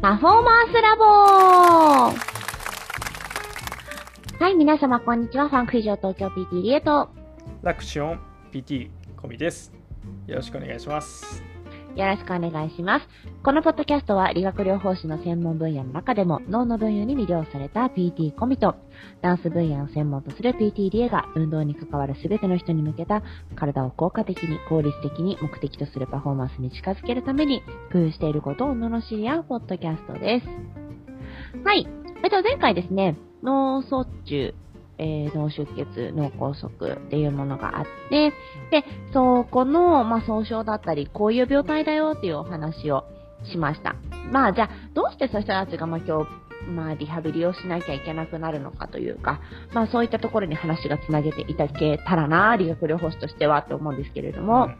パフォーマンスラボはい、皆様こんにちは。ファンク以上東京 PT リエと、ラクション PT コミです。よろしくお願いします。よろしくお願いします。このポッドキャストは理学療法士の専門分野の中でも脳の分野に魅了された PT コミとダンス分野を専門とする PT リエが運動に関わる全ての人に向けた体を効果的に効率的に目的とするパフォーマンスに近づけるために工夫していることを罵り合うポッドキャストです。はい。えっと、前回ですね、脳卒中えー、脳出血、脳梗塞っていうものがあって、で、そこの、まあ、総称だったり、こういう病態だよっていうお話をしました。まあ、じゃあ、どうしてそういう人たちが、まあ、今日、まあ、リハビリをしなきゃいけなくなるのかというか、まあ、そういったところに話がつなげていただけたらな、理学療法士としてはと思うんですけれども、うん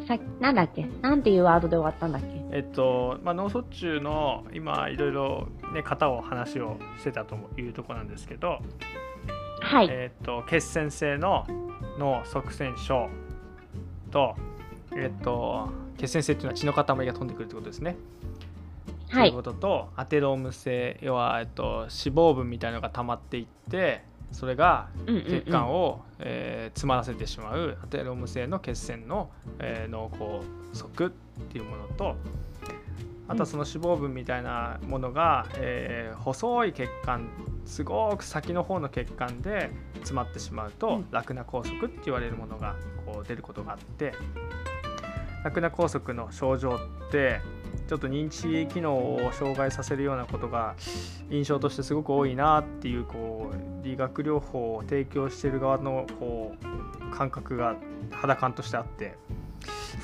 うん。さなんだっけ？なんていうワードで終わったんだっけ？えっと、まあ、脳卒中の今いろいろね型を話をしてたというところなんですけど、はい、えっと血栓性の脳塞栓症とえっと血栓性っていうのは血の塊が飛んでくるってことですね。はい、ということとアテローム性要は、えっと、脂肪分みたいなのが溜まっていってそれが血管を、えー、詰まらせてしまうアテローム性の血栓の、えー、脳梗塞っていうものとあとはその脂肪分みたいなものが、えー、細い血管すごく先の方の血管で詰まってしまうと、うん、ラクナ梗塞って言われるものがこう出ることがあってラクナ梗塞の症状ってちょっと認知機能を障害させるようなことが印象としてすごく多いなっていうこう理学療法を提供している側のこう感覚が肌感としてあって。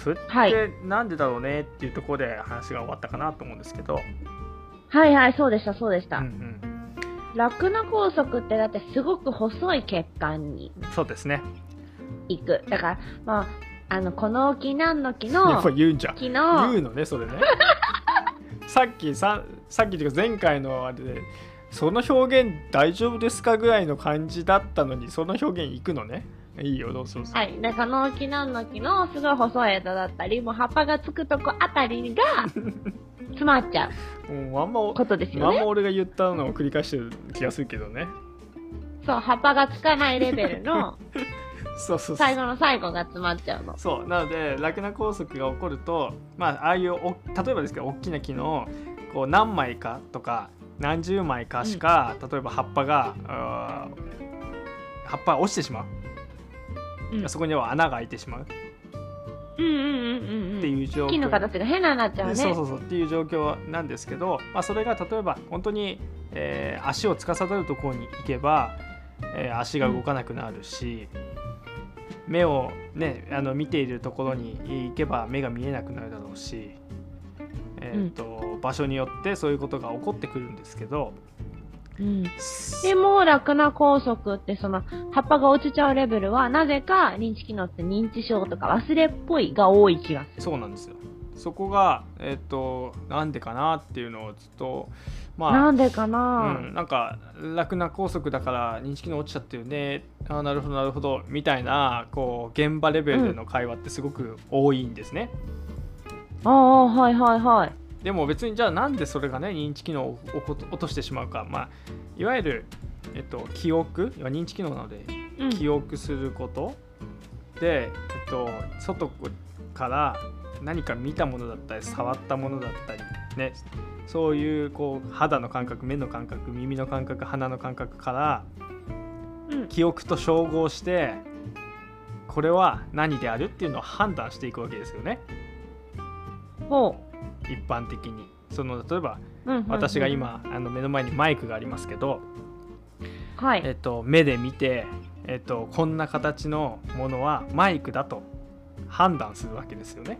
それってなんでだろうねっていうところで話が終わったかなと思うんですけど。はいはいそうでしたそうでした、うんうんラクナ梗塞ってだってすごく細い血管にそうですね。行く。だからまああのこの木なんの木の言うんじゃん。昨日言うのねそれね。さっきささっきというか前回のあれでその表現大丈夫ですかぐらいの感じだったのにその表現いくのね。いいよどうぞ。はい。でこの木なんの木のすごい細い枝だったりもう葉っぱがつくとこあたりが 詰まっちゃうもうあんまことですよね。あんま俺が言ったのを繰り返してる気がするけどね。そう葉っぱがつかないレベルの そうそう最後の最後が詰まっちゃうの。そう。なのでラクナ拘束が起こるとまあああいうお例えばですけど大きな木のこう何枚かとか何十枚かしか、うん、例えば葉っぱが葉っぱが落ちてしまう、うん、そこには穴が開いてしまう。うんうんうんうん、っていう状況。木の形が変ななっちゃうね。そうそうそう。っていう状況なんですけど、まあ、それが例えば本当に、えー、足を司るところに行けば、えー、足が動かなくなるし、目をねあの見ているところに行けば目が見えなくなるだろうし、えーと、うん、場所によってそういうことが起こってくるんですけど、うん、でもラクナ拘束ってその葉っぱが落ちちゃうレベルはなぜか認知機能って認知症とか忘れっぽいが多い気がする。そうなんですよ。そこがえっ、ー、となんでかなっていうのをずっとまあ、なんでかな、うん、なんか楽な拘束だから認識の落ちちゃってるね。あなるほどなるほど。みたいなこう現場レベルでの会話ってすごく多いんですね。うん、ああはいはいはい。でも別にじゃあなんでそれがね認知機能を落としてしまうか、まあ、いわゆる、えっと、記憶。認知機能なので、記憶すること。で、えっと、外から何か見たものだったり触ったものだったりねそういうこう肌の感覚目の感覚耳の感覚鼻の感覚から、記憶と照合してこれは何であるっていうのを判断していくわけですよね。ほう一般的にその例えば、私が今あの目の前にマイクがありますけど、はいえっと、目で見て、えっと、こんな形のものはマイクだと判断するわけですよね。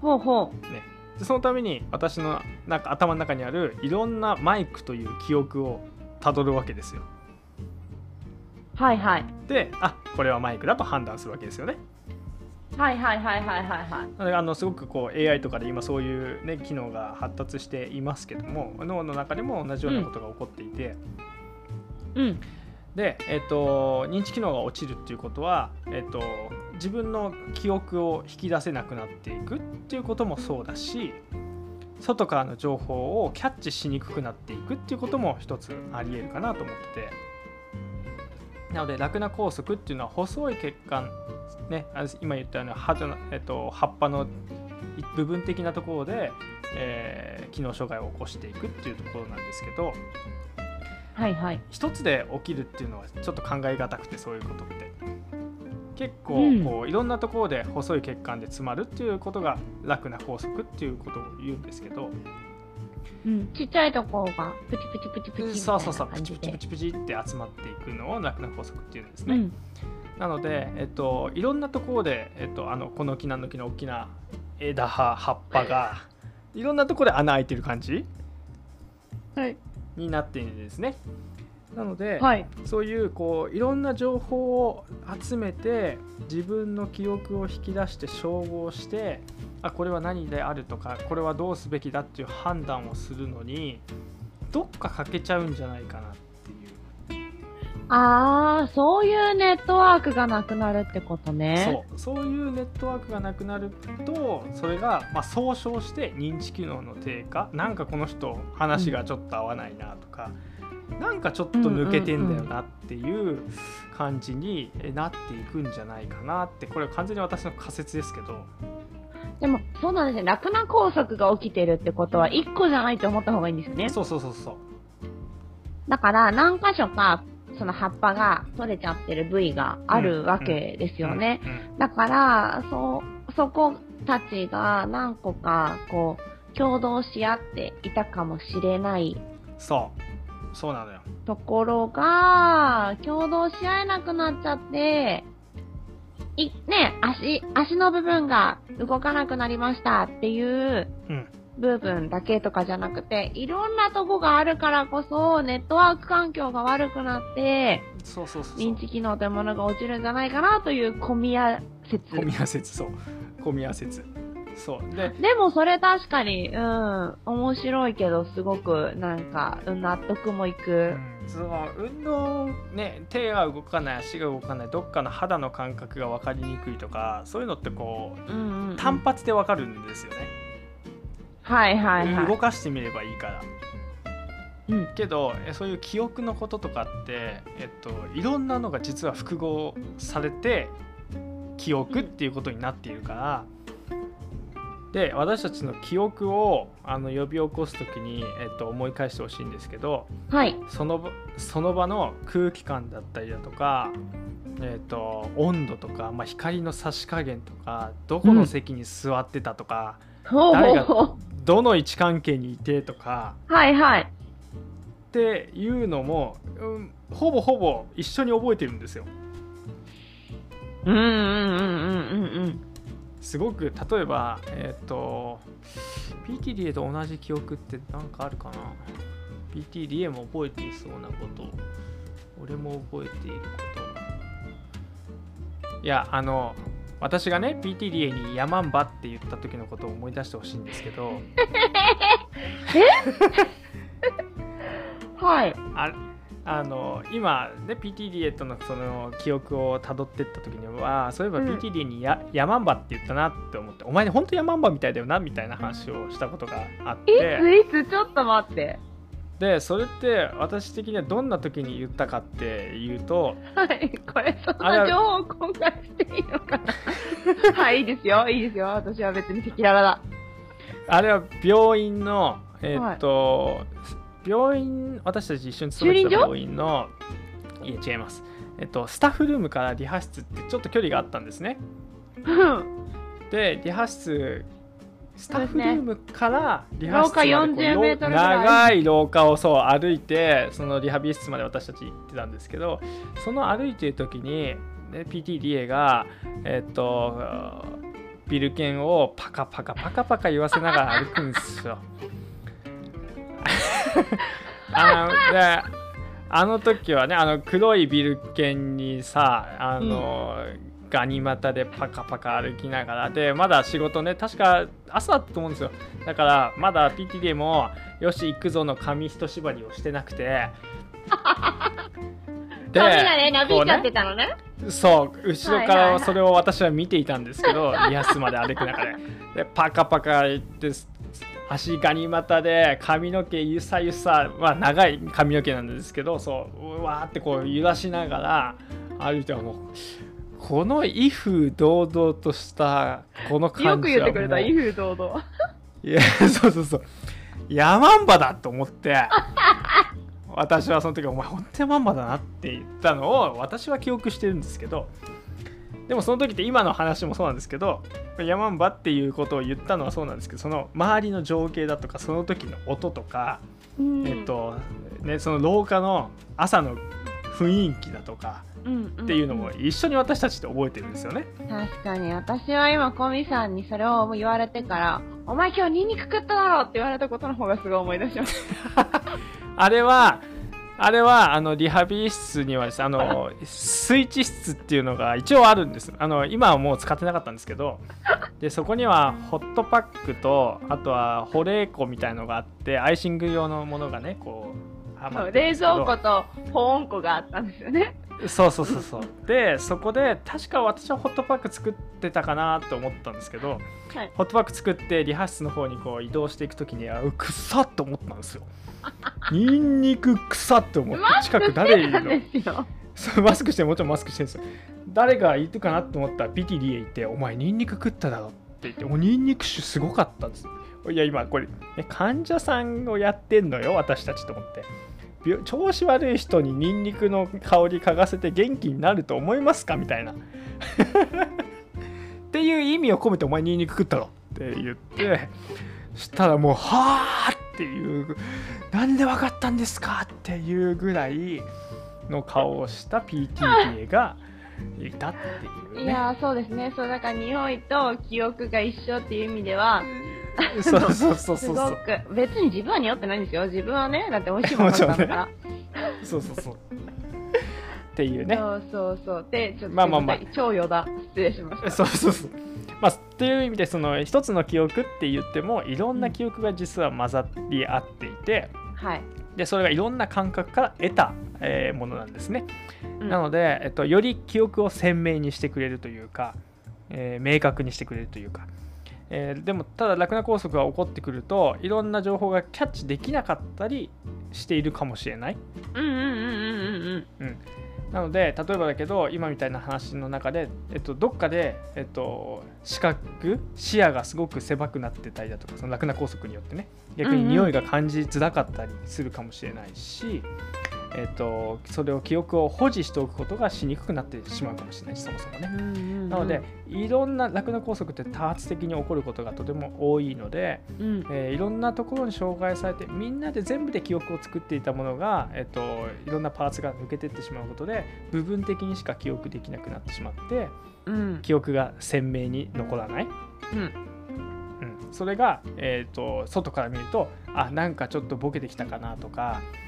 ほうほう。ね、でそのために私のなんか頭の中にあるいろんなマイクという記憶をたどるわけですよ。はいはい。であこれはマイクだと判断するわけですよね。はいはいはいはいはいはい。あのすごくこう AI とかで今そういう、ね、機能が発達していますけども脳の中でも同じようなことが起こっていて。うん、うんで、えーと、認知機能が落ちるっていうことは、えーと、自分の記憶を引き出せなくなっていくっていうこともそうだし外からの情報をキャッチしにくくなっていくっていうことも一つありえるかなと思ってて。なのでラクナ拘束っていうのは細い血管ね今言ったように葉,、えっと、葉っぱの部分的なところで、えー、機能障害を起こしていくっていうところなんですけどはいはい。一つで起きるっていうのはちょっと考えがたくてそういうことって結構こう、いろんなところで細い血管で詰まるっていうことが楽な拘束っていうことを言うんですけど、うん、ちっちゃいところがプチプチプチプチそうそうそうプチプチプチプチって集まっていくのを楽な拘束っていうんですね、うん、なので、えっと、いろんなところで、えっと、あのこの木なんの木の大きな枝葉葉っぱがいろんなところで穴開いてる感じ、はい、になっているんですね。なので、はい、そういうこういろんな情報を集めて自分の記憶を引き出して照合してあこれは何であるとかこれはどうすべきだっていう判断をするのにどっか欠けちゃうんじゃないかなっていう。ああそういうネットワークがなくなるってことね。そう。そういうネットワークがなくなるとそれが、まあ、総称して認知機能の低下。なんかこの人話がちょっと合わないなとか、うんなんかちょっと抜けてんだよなっていう感じになっていくんじゃないかなってこれは完全に私の仮説ですけど。でもそうなんですね。楽な拘束が起きてるってことは1個じゃないと思った方がいいんですよね。そうそうそうそう。だから何箇所かその葉っぱが取れちゃってる部位があるわけですよね、だからそそこたちが何個かこう共同し合っていたかもしれない。そうそうなのよ。ところが、共同し合えなくなっちゃって、い、ね、足、足の部分が動かなくなりましたっていう部分だけとかじゃなくて、いろんなとこがあるからこそ、ネットワーク環境が悪くなって、そうそうそう認知機能というものが落ちるんじゃないかなという小宮説。小宮説、そう。小宮説。そう。ででもそれ確かにうん面白いけどすごくなんか納得もいく、うん、その運動ね手が動かない足が動かないどっかの肌の感覚が分かりにくいとかそういうのってこううんうんうん、単発で分かるんですよね。はいはいはい。動かしてみればいいから。うん、けどそういう記憶のこととかって、えっと、いろんなのが実は複合されて記憶っていうことになっているから、で私たちの記憶をあの呼び起こす時に、えっと、思い返してほしいんですけど、はい、そのその場の空気感だったりだとか、えっと、温度とか、まあ、光の差し加減とかどこの席に座ってたとか、うん、誰がどの位置関係にいてとか。はいはいっていうのも、うん、ほぼほぼ一緒に覚えてるんですよ。うんうんうんうんうんうんすごく例えばえっ、ー、と PTDA と同じ記憶って何かあるかな？PTDA も覚えていそうなこと。俺も覚えていること。いやあの私がね PTDA にヤマンバって言った時のことを思い出してほしいんですけど。え？はい。ああの今ね PTDA とのその記憶をたどってった時にはそういえば PTDA にや、うん、ヤマンバって言ったなって思ってお前ね本当ヤマンバみたいだよなみたいな話をしたことがあって。いついつちょっと待って。でそれって私的にはどんな時に言ったかっていうとはいこれそんな情報を公開していいのか。な はいいいですよいいですよ。私は別に赤裸々だ。あれは病院のえー、っと、はい病院、私たち一緒に勤めてた病院の、いえ、違います。えっと、スタッフルームからリハ室ってちょっと距離があったんですね。で、リハ室、スタッフルームからリハ室まで長い廊下をそう歩いて、そのリハビリ室まで私たち行ってたんですけど、その歩いてる時に、ね、PTDA が、えっと、ビル券をパカパカパカパカ言わせながら歩くんですよ。あのであの時はねあの黒いビル券にさあの、うん、ガニ股でパカパカ歩きながらでまだ仕事ね確か朝だったと思うんですよ。だからまだ PTD もよし行くぞの紙一縛りをしてなくて。でねなびいちゃってたのね。そう後ろからそれを私は見ていたんですけど、リハスまで歩く中ででパカパカ行って足ガニ股で髪の毛ゆさゆさ、まあ、長い髪の毛なんですけどそううわーってこう揺らしながら歩いてもうこの威風堂々としたこの感じはよく言ってくれた威風堂々いやそうそうそう。ヤマンバだと思って私はその時「お前本当ヤマンバだな」って言ったのを私は記憶してるんですけどでもその時って今の話もそうなんですけどヤマンバっていうことを言ったのはそうなんですけどその周りの情景だとかその時の音とか、うん、えっとねその廊下の朝の雰囲気だとかっていうのも一緒に私たちって覚えてるんですよね。確かに私は今コミさんにそれを言われてから「お前今日ニンニク食っただろ!」って言われたことの方がすごい思い出しました。あれはあれはあのリハビリ室にはです、ね、あのスイッチ室っていうのが一応あるんです。あの今はもう使ってなかったんですけど でそこにはホットパックとあとは保冷庫みたいのがあってアイシング用のものがねこう冷蔵庫と保温庫があったんですよね。そうそうそうそう。でそこで確か私はホットパック作ってたかなと思ったんですけど、はい、ホットパック作ってリハ室の方にこう移動していく時にあくっさって思ったんですよ ニンニク臭って思って近く誰いるの？そうマスクしてもちろんマスクしてるんですよ。誰がいるかなと思ったら PTD へ行って「お前ニンニク食っただろ」って言って「もうニンニク臭すごかったんです。いや今これ、ね、患者さんをやってんのよ私たちと思って。調子悪い人にニンニクの香り嗅がせて元気になると思いますか？みたいな。っていう意味を込めてお前ニンニク食ったろって言ってしたらもうはあっていうなんで分かったんですかっていうぐらいの顔をした PTA がいたっていう、ね、いやそうですね。そうだから匂いと記憶が一緒っていう意味ではそうそうそうそうすごく別に自分は匂ってないんですよ。自分はねだって美味しいものだったんだから、ね、そうそうそう。っていうね。そうそうそう。でちょっとまあまあまあ。超余だ失礼しました。そうそうそうまあ、っていう意味でその一つの記憶って言ってもいろんな記憶が実は混ざり合っていて、はい、でそれがいろんな感覚から得た、えー、ものなんですね、うん、なので、えっと、より記憶を鮮明にしてくれるというか、えー、明確にしてくれるというか、えー、でもただラクナ拘束が起こってくるといろんな情報がキャッチできなかったりしているかもしれない。うんうんうんうんうん。うんなので例えばだけど今みたいな話の中で、えっと、どっかで、えっと、視覚視野がすごく狭くなってたりだとかその楽な拘束によってね。逆に匂いが感じづらかったりするかもしれないし、えーと、それを記憶を保持しておくことがしにくくなってしまうかもしれないしそもそもね。なのでいろんな楽な拘束って多発的に起こることがとても多いので、うん、えー、いろんなところに障害されてみんなで全部で記憶を作っていたものが、えーと、いろんなパーツが抜けていってしまうことで部分的にしか記憶できなくなってしまって、うん、記憶が鮮明に残らない。うん。それが、えーと、外から見るとあなんかちょっとボケてきたかなとか、うん、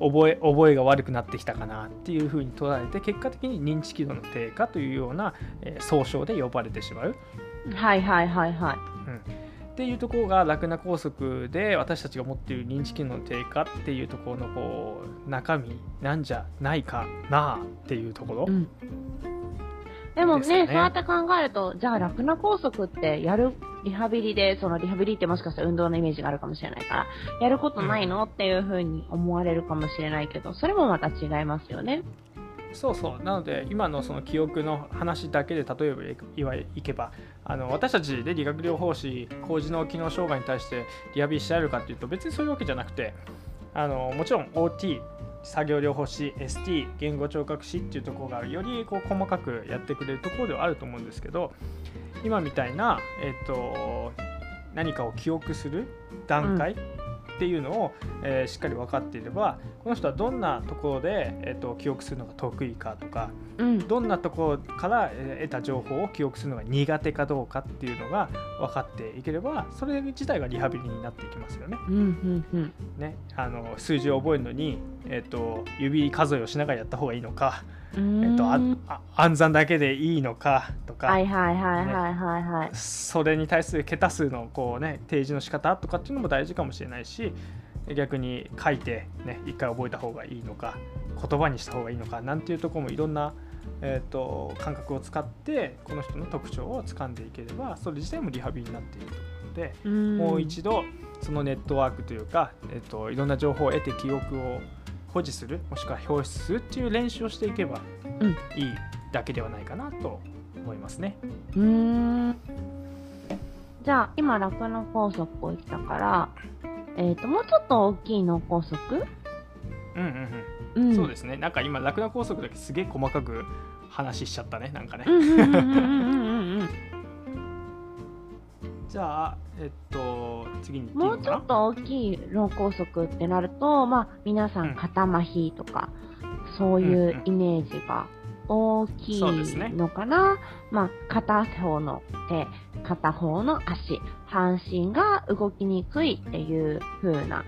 覚え覚えが悪くなってきたかなっていうふうに捉えて結果的に認知機能の低下というような、えー、総称で呼ばれてしまう。はいはいはいはい。うんっていうところが楽な拘束で私たちが持っている認知機能の低下っていうところのこう中身なんじゃないかなっていうところ、うん、でもね、ねそうやって考えると、じゃあ、楽な拘束ってやる、リハビリで、そのリハビリってもしかしたら運動のイメージがあるかもしれないから、やることないの、っていうふうに思われるかもしれないけど、それもまた違いますよね。そうそうなので今のその記憶の話だけで例えばいわいけばあの私たちで理学療法士高次脳機能障害に対してリハビリしてやるかっていうと別にそういうわけじゃなくてあのもちろん OT 作業療法士 ST 言語聴覚士っていうところがよりこう細かくやってくれるところではあると思うんですけど今みたいな、えっと、何かを記憶する段階、っていうのを、えー、しっかり分かっていればこの人はどんなところで、えーと、記憶するのが得意かとか、うん、どんなところから、えー、得た情報を記憶するのが苦手かどうかっていうのが分かっていければそれ自体がリハビリになっていきますよね。うんうんうん、ねあの数字を覚えるのに、えーと指数えをしながらやった方がいいのか。えっと、あ暗算だけでいいのかとか、それに対する桁数のこう、ね、提示の仕方とかっていうのも大事かもしれないし逆に書いて、ね、一回覚えた方がいいのか言葉にした方がいいのかなんていうところもいろんな、えーと、感覚を使ってこの人の特徴を掴んでいければそれ自体もリハビリになっていると思うのでもう一度そのネットワークというか、えっと、いろんな情報を得て記憶を保持するもしくは表出するっていう練習をしていけばいいだけではないかなと思いますね。うん、じゃあ今ラクノ拘束を言ったから、えーと、もうちょっと大きい脳梗塞うんうんうん、うん、そうですね。なんか今ラクナ拘束だけすげえ細かく話しちゃったねなんかね。じゃあ、えっと、次にもうちょっと大きい脳梗塞ってなると、まあ、皆さん肩麻痺とか、うん、そういうイメージが大きいのかな、ね、まあ、片方の手、片方の足、半身が動きにくいっていう風な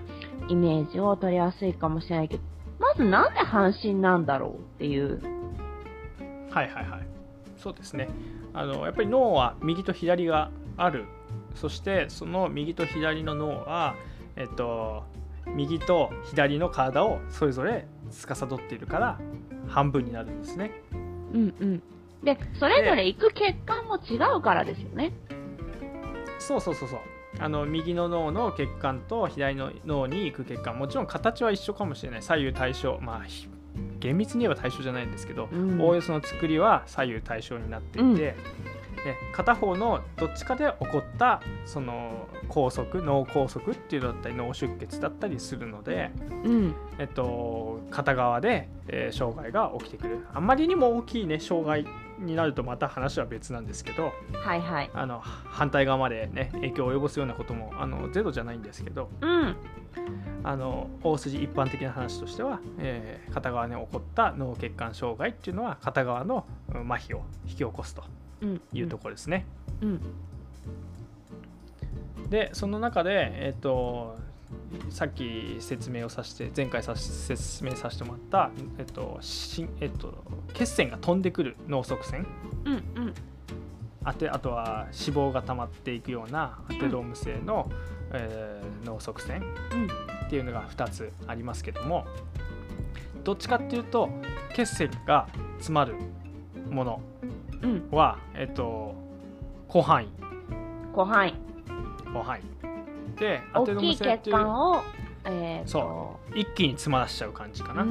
イメージを取りやすいかもしれないけど、まずなんで半身なんだろうっていう。はいはいはい。そうですね。あのやっぱり脳は右と左がある。そしてその右と左の脳は、えっと、右と左の体をそれぞれ司っているから半分になるんですね。うんうん。で、それぞれ行く血管も違うからですよね。そうそうそうそう。あの右の脳の血管と左の脳に行く血管もちろん形は一緒かもしれない左右対称まあ厳密に言えば対称じゃないんですけど、おおよその作りは左右対称になっていて、うんで片方のどっちかで起こったその拘束脳梗塞っていうのだったり脳出血だったりするので、うん、えっと、片側で、えー、障害が起きてくる。あんまりにも大きいね障害になるとまた話は別なんですけど、はいはい、あの反対側までね影響を及ぼすようなこともあのゼロじゃないんですけど、うん、あの大筋一般的な話としては、えー、片側に起こった脳血管障害っていうのは片側の麻痺を引き起こすというところですね。うん、でその中で、えーと、さっき説明をさせて前回さ説明させてもらった、えっとしえっと、血栓が飛んでくる脳側栓、うんうん、あてあとは脂肪が溜まっていくようなアテローム性の、うん、えー、脳側栓っていうのが2つありますけどもどっちかっていうと血栓が詰まるものは、うん、えっと広範囲広範囲広範囲でアテロム性っていう。を、えー、そう。一気に詰まらしちゃう感じかな。っ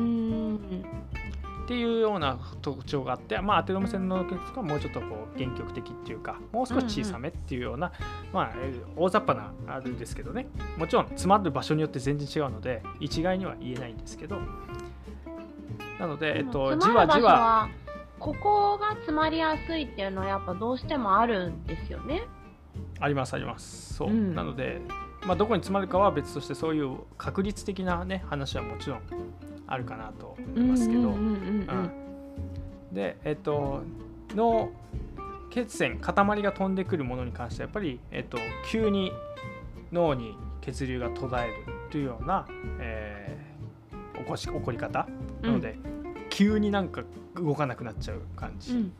ていうような特徴があって、まあ、アテロム線の血管はもうちょっとこう原曲的っていうかもう少し小さめっていうような、うんうん、まあ、大雑把なあるんですけどね。もちろん詰まる場所によって全然違うので一概には言えないんですけど。なので、えっと、じわじわここが詰まりやすいっていうのはやっぱどうしてもあるんですよね。ありますあります。そう、うん、なので、まあ、どこに詰まるかは別としてそういう確率的なね話はもちろんあるかなと思いますけど。でえっとの血栓塊が飛んでくるものに関してはやっぱり、えっと、急に脳に血流が途絶えるというような、えー、起こし起こり方なので、うん急になんか動かなくなっちゃう感じ、うん、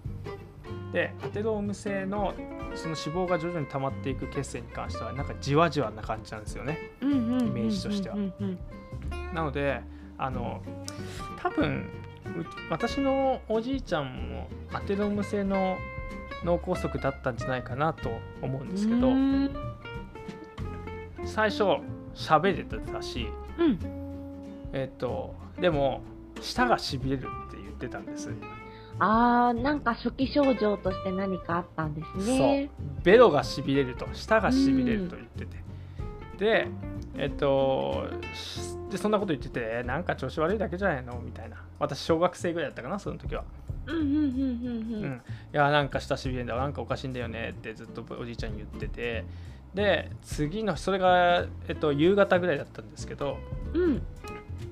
でアテローム性のその脂肪が徐々に溜まっていく血栓に関してはなんかじわじわな感じなんですよね、イメージとしては。なのであの多分私のおじいちゃんもアテローム性の脳梗塞だったんじゃないかなと思うんですけど最初喋れてたし、うん、えっとでも舌がしびれるって言ってたんです。あーなんか初期症状として何かあったんですね。そう。ベロがしびれると舌がしびれると言ってて、でえっとでそんなこと言っててなんか調子悪いだけじゃないの？みたいな。私小学生ぐらいだったかなその時は。うんうんうんうんうん、いやなんか舌しびれんだなんかおかしいんだよね。ってずっとおじいちゃんに言ってて。で次のそれが、えっと、夕方ぐらいだったんですけど、うん、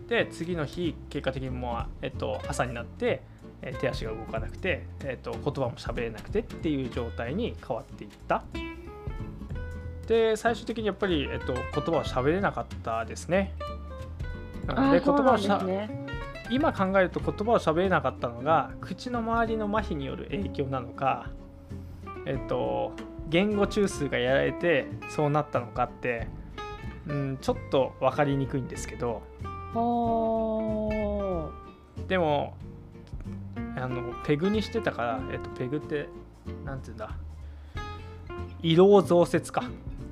で次の日結果的にもう、えっと、朝になって、え手足が動かなくて、えっと、言葉も喋れなくてっていう状態に変わっていった。で最終的にやっぱり、えっと、言葉を喋れなかったですね。で言葉をしゃ、ね、今考えると言葉を喋れなかったのが口の周りの麻痺による影響なのかえっと言語中枢がやられてそうなったのかって、うん、ちょっと分かりにくいんですけどでもあのペグにしてたから、えっと、ペグってなんていうんだ。胃ろう増設か。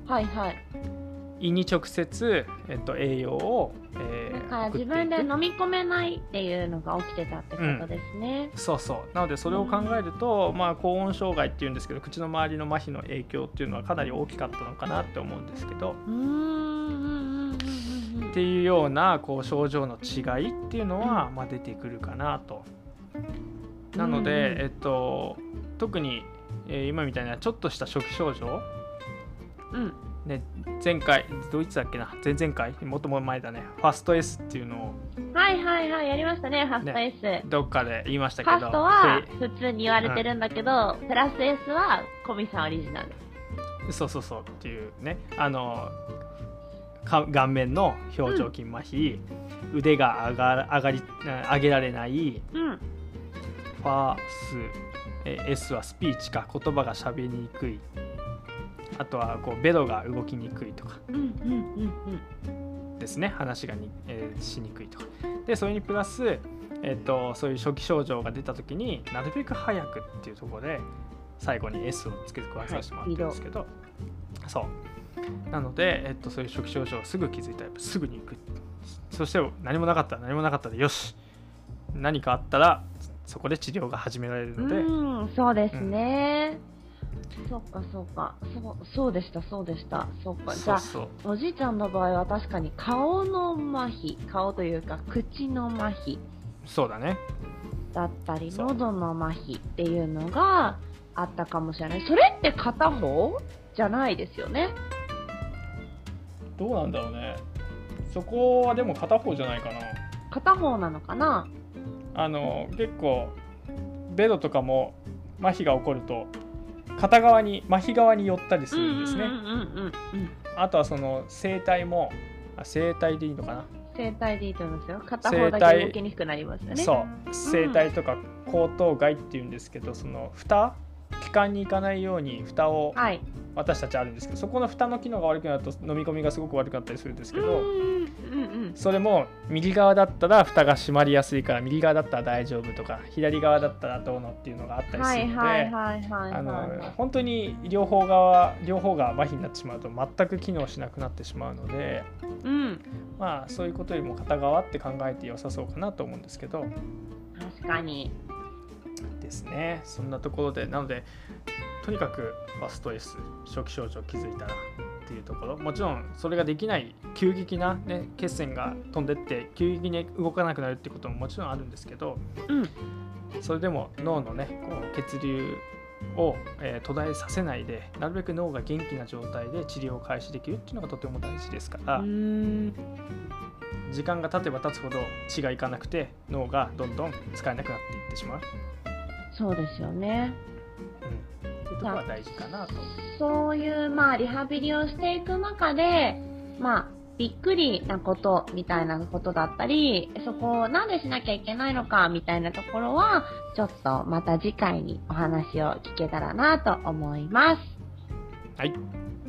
はいはい。胃に直接、えっと、栄養を、えー、だから自分で飲み込めないっていうのが起きてたってことですね、うん、そうそう。なのでそれを考えると、うん、まあ、高温障害っていうんですけど口の周りの麻痺の影響っていうのはかなり大きかったのかなって思うんですけどっていうようなこう症状の違いっていうのは、まあ、出てくるかなと。なので、えっと、特に、えー、今みたいなちょっとした初期症状、うん。ね、前回どいつだっけな？前々回？もっとも前だね。ファスト S っていうのを。はいはいはいやりましたねファスト S、ね、どっかで言いましたけど。ファストは普通に言われてるんだけど、うん、プラス S はコミさんオリジナル。そうそうそうっていうね。あの顔面の表情筋麻痺、うん、腕が上が上がり上げられない、うん、ファースえ S はスピーチか言葉が喋りにくい。あとはこうベロが動きにくいとか。ですね。話がに、えー、しにくいとか。でそれにプラス、えーと、そういう初期症状が出た時になるべく早くっていうところで最後に S をつけて加えさせてもらってるんですけど、はい、そうなので、えっと、そういう初期症状すぐ気づいたらすぐに行く。そして何もなかった何もなかったでよし。何かあったらそこで治療が始められるので。うんそうですね、うん。そっかそっか。そうそうでしたそうでした。そっか。じゃあおじいちゃんの場合は確かに顔の麻痺顔というか口の麻痺そうだね。だったり喉の麻痺っていうのがあったかもしれない。それって片方じゃないですよねどうなんだろうね。そこはでも片方じゃないかな。片方なのかな？あの結構ベロとかも麻痺が起こると片側に麻痺側に寄ったりするんですね。あとはその声帯も声帯でいいのかな？声帯でいいと思いますよ。片方だけ動きにくくなりますよね。そう。声帯とか喉頭蓋っていうんですけど、その蓋？気管に行かないように蓋を私たちあるんですけど、そこの蓋の機能が悪くなると飲み込みがすごく悪くなったりするんですけど、それも右側だったら蓋が閉まりやすいから右側だったら大丈夫とか左側だったらどうのっていうのがあったりするので本当に両方側両方が麻痺になってしまうと全く機能しなくなってしまうので、うん、まあそういうことよりも片側って考えて良さそうかなと思うんですけど。確かに。ですね。そんなところでなのでとにかくファスト S 初期症状気づいたらっていうところ。もちろんそれができない急激な、ね、血栓が飛んでって急激に動かなくなるってことももちろんあるんですけど、うん、それでも脳のねこう血流を、えー、途絶えさせないでなるべく脳が元気な状態で治療を開始できるっていうのがとても大事ですから時間が経てば経つほど血がいかなくて脳がどんどん使えなくなっていってしまう。そうですよねいうところが大事かなと。そういう、まあ、リハビリをしていく中で、まあ、びっくりなことみたいなことだったり、そこをなんでしなきゃいけないのかみたいなところは、ちょっとまた次回にお話を聞けたらなと思います。はい。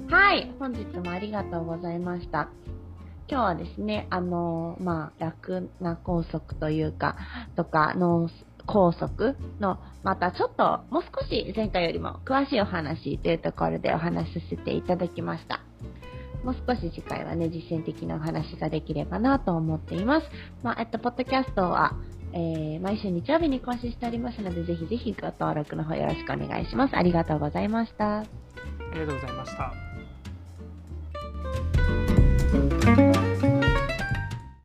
はい。本日もありがとうございました。今日はですね、あのまあ、楽な拘束というか、とか、脳拘束の、またちょっともう少し前回よりも詳しいお話というところでお話しさせていただきました。もう少し次回はね、実践的なお話ができればなと思っています。まあ、えっと、ポッドキャストは、えー、毎週日曜日に更新しておりますので、ぜひぜひご登録の方よろしくお願いします。ありがとうございました。ありがとうございました。